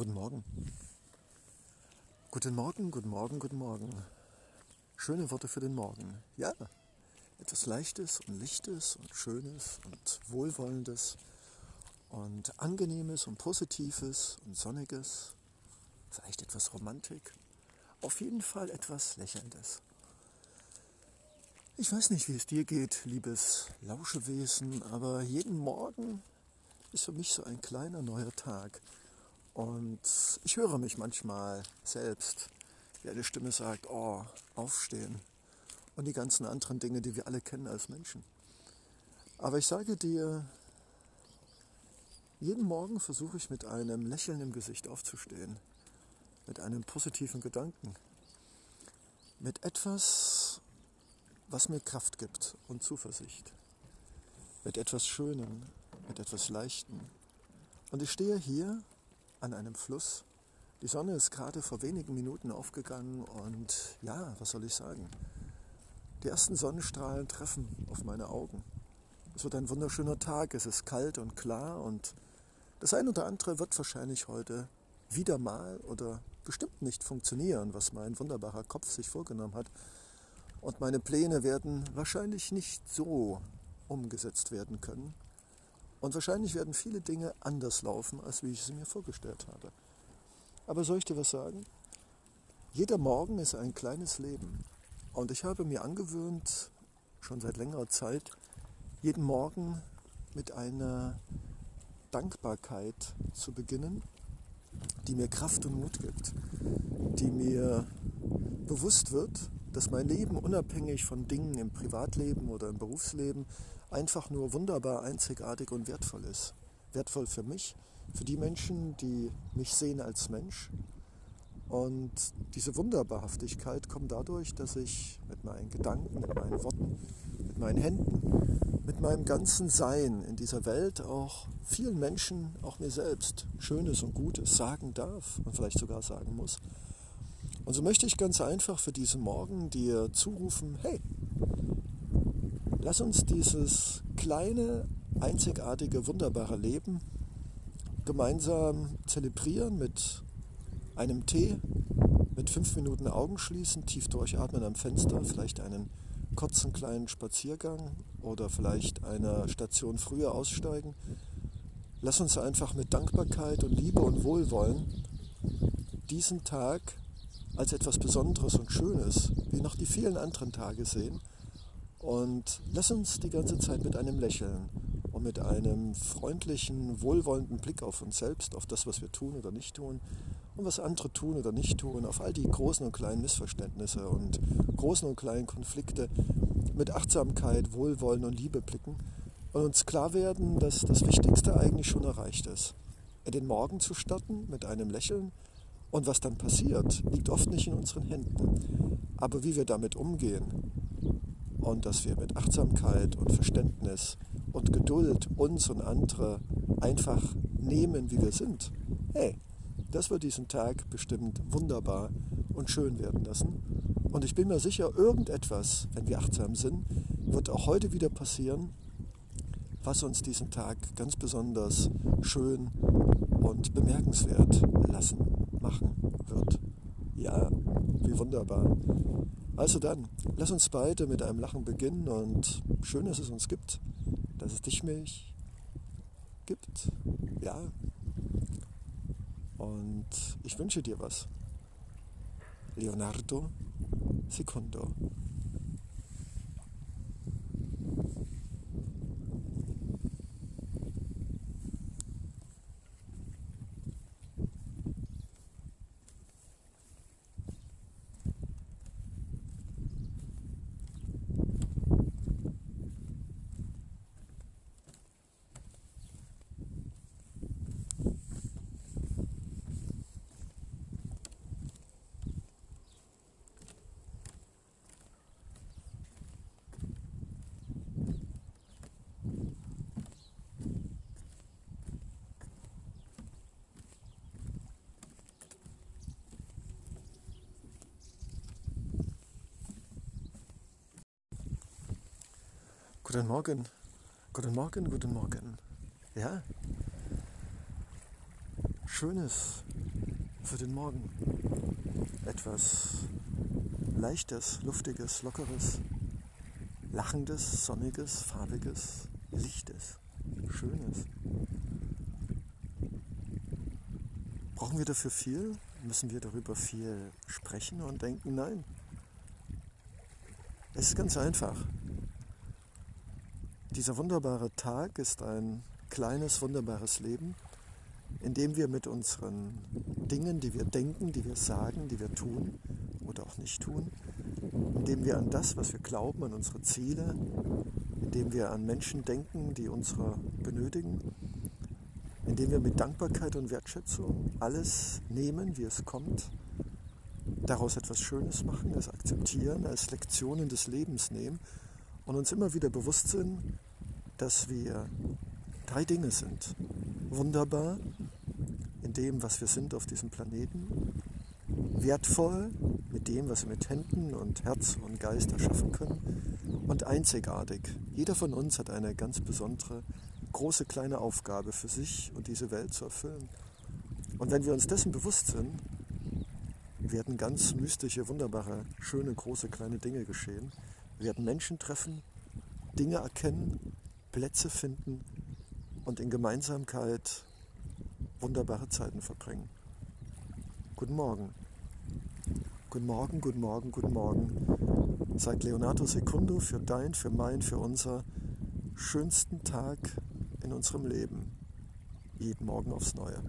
Guten Morgen. Guten Morgen, guten Morgen, guten Morgen. Schöne Worte für den Morgen. Ja, etwas Leichtes und Lichtes und Schönes und Wohlwollendes und Angenehmes und Positives und Sonniges. Vielleicht etwas Romantik. Auf jeden Fall etwas Lächelndes. Ich weiß nicht, wie es dir geht, liebes Lauschewesen, aber jeden Morgen ist für mich so ein kleiner neuer Tag. Und ich höre mich manchmal selbst, wie eine Stimme sagt, oh, aufstehen. Und die ganzen anderen Dinge, die wir alle kennen als Menschen. Aber ich sage dir, jeden Morgen versuche ich mit einem Lächeln im Gesicht aufzustehen, mit einem positiven Gedanken, mit etwas, was mir Kraft gibt und Zuversicht, mit etwas Schönem, mit etwas Leichtem. Und ich stehe hier an einem Fluss. Die Sonne ist gerade vor wenigen Minuten aufgegangen und ja, was soll ich sagen? Die ersten Sonnenstrahlen treffen auf meine Augen. Es wird ein wunderschöner Tag, es ist kalt und klar und das ein oder andere wird wahrscheinlich heute wieder mal oder bestimmt nicht funktionieren, was mein wunderbarer Kopf sich vorgenommen hat. Und meine Pläne werden wahrscheinlich nicht so umgesetzt werden können, und wahrscheinlich werden viele Dinge anders laufen, als wie ich sie mir vorgestellt habe. Aber soll ich dir was sagen? Jeder Morgen ist ein kleines Leben. Und ich habe mir angewöhnt, schon seit längerer Zeit, jeden Morgen mit einer Dankbarkeit zu beginnen, die mir Kraft und Mut gibt, die mir bewusst wird, dass mein Leben unabhängig von Dingen im Privatleben oder im Berufsleben einfach nur wunderbar, einzigartig und wertvoll ist. Wertvoll für mich, für die Menschen, die mich sehen als Mensch. Und diese Wunderbarhaftigkeit kommt dadurch, dass ich mit meinen Gedanken, mit meinen Worten, mit meinen Händen, mit meinem ganzen Sein in dieser Welt auch vielen Menschen, auch mir selbst, Schönes und Gutes sagen darf und vielleicht sogar sagen muss. Und so möchte ich ganz einfach für diesen Morgen dir zurufen, hey, Lass uns dieses kleine, einzigartige, wunderbare Leben gemeinsam zelebrieren mit einem Tee, mit fünf Minuten Augen schließen, tief durchatmen am Fenster, vielleicht einen kurzen kleinen Spaziergang oder vielleicht einer Station früher aussteigen. Lass uns einfach mit Dankbarkeit und Liebe und Wohlwollen diesen Tag als etwas Besonderes und Schönes, wie noch die vielen anderen Tage sehen und lass uns die ganze Zeit mit einem Lächeln und mit einem freundlichen, wohlwollenden Blick auf uns selbst, auf das, was wir tun oder nicht tun und was andere tun oder nicht tun, auf all die großen und kleinen Missverständnisse und großen und kleinen Konflikte mit Achtsamkeit, Wohlwollen und Liebe blicken und uns klar werden, dass das Wichtigste eigentlich schon erreicht ist. In den Morgen zu starten mit einem Lächeln und was dann passiert, liegt oft nicht in unseren Händen. Aber wie wir damit umgehen, und dass wir mit Achtsamkeit und Verständnis und Geduld uns und andere einfach nehmen, wie wir sind. Hey, das wird diesen Tag bestimmt wunderbar und schön werden lassen. Und ich bin mir sicher, irgendetwas, wenn wir achtsam sind, wird auch heute wieder passieren, was uns diesen Tag ganz besonders schön und bemerkenswert lassen, machen wird. Ja, wie wunderbar. Also dann, lass uns beide mit einem Lachen beginnen und schön, dass es uns gibt, dass es dich mich gibt. Ja. Und ich wünsche dir was. Leonardo Secondo. Guten Morgen, guten Morgen, guten Morgen. Ja, Schönes für den Morgen. Etwas Leichtes, Luftiges, Lockeres, Lachendes, Sonniges, Farbiges, Lichtes, Schönes. Brauchen wir dafür viel? Müssen wir darüber viel sprechen und denken? Nein. Es ist ganz einfach. Dieser wunderbare Tag ist ein kleines, wunderbares Leben, in dem wir mit unseren Dingen, die wir denken, die wir sagen, die wir tun oder auch nicht tun, indem wir an das, was wir glauben, an unsere Ziele, indem wir an Menschen denken, die unsere benötigen, indem wir mit Dankbarkeit und Wertschätzung alles nehmen, wie es kommt, daraus etwas Schönes machen, es akzeptieren, als Lektionen des Lebens nehmen und uns immer wieder bewusst sind, dass wir drei Dinge sind. Wunderbar in dem, was wir sind auf diesem Planeten, wertvoll mit dem, was wir mit Händen und Herz und Geist erschaffen können und einzigartig. Jeder von uns hat eine ganz besondere große kleine Aufgabe für sich und diese Welt zu erfüllen. Und wenn wir uns dessen bewusst sind, werden ganz mystische, wunderbare, schöne, große, kleine Dinge geschehen. Wir werden Menschen treffen, Dinge erkennen, Plätze finden und in Gemeinsamkeit wunderbare Zeiten verbringen. Guten Morgen. Guten Morgen, guten Morgen, guten Morgen. Sagt Leonardo Secundo für dein, für mein, für unser schönsten Tag in unserem Leben. Jeden Morgen aufs Neue.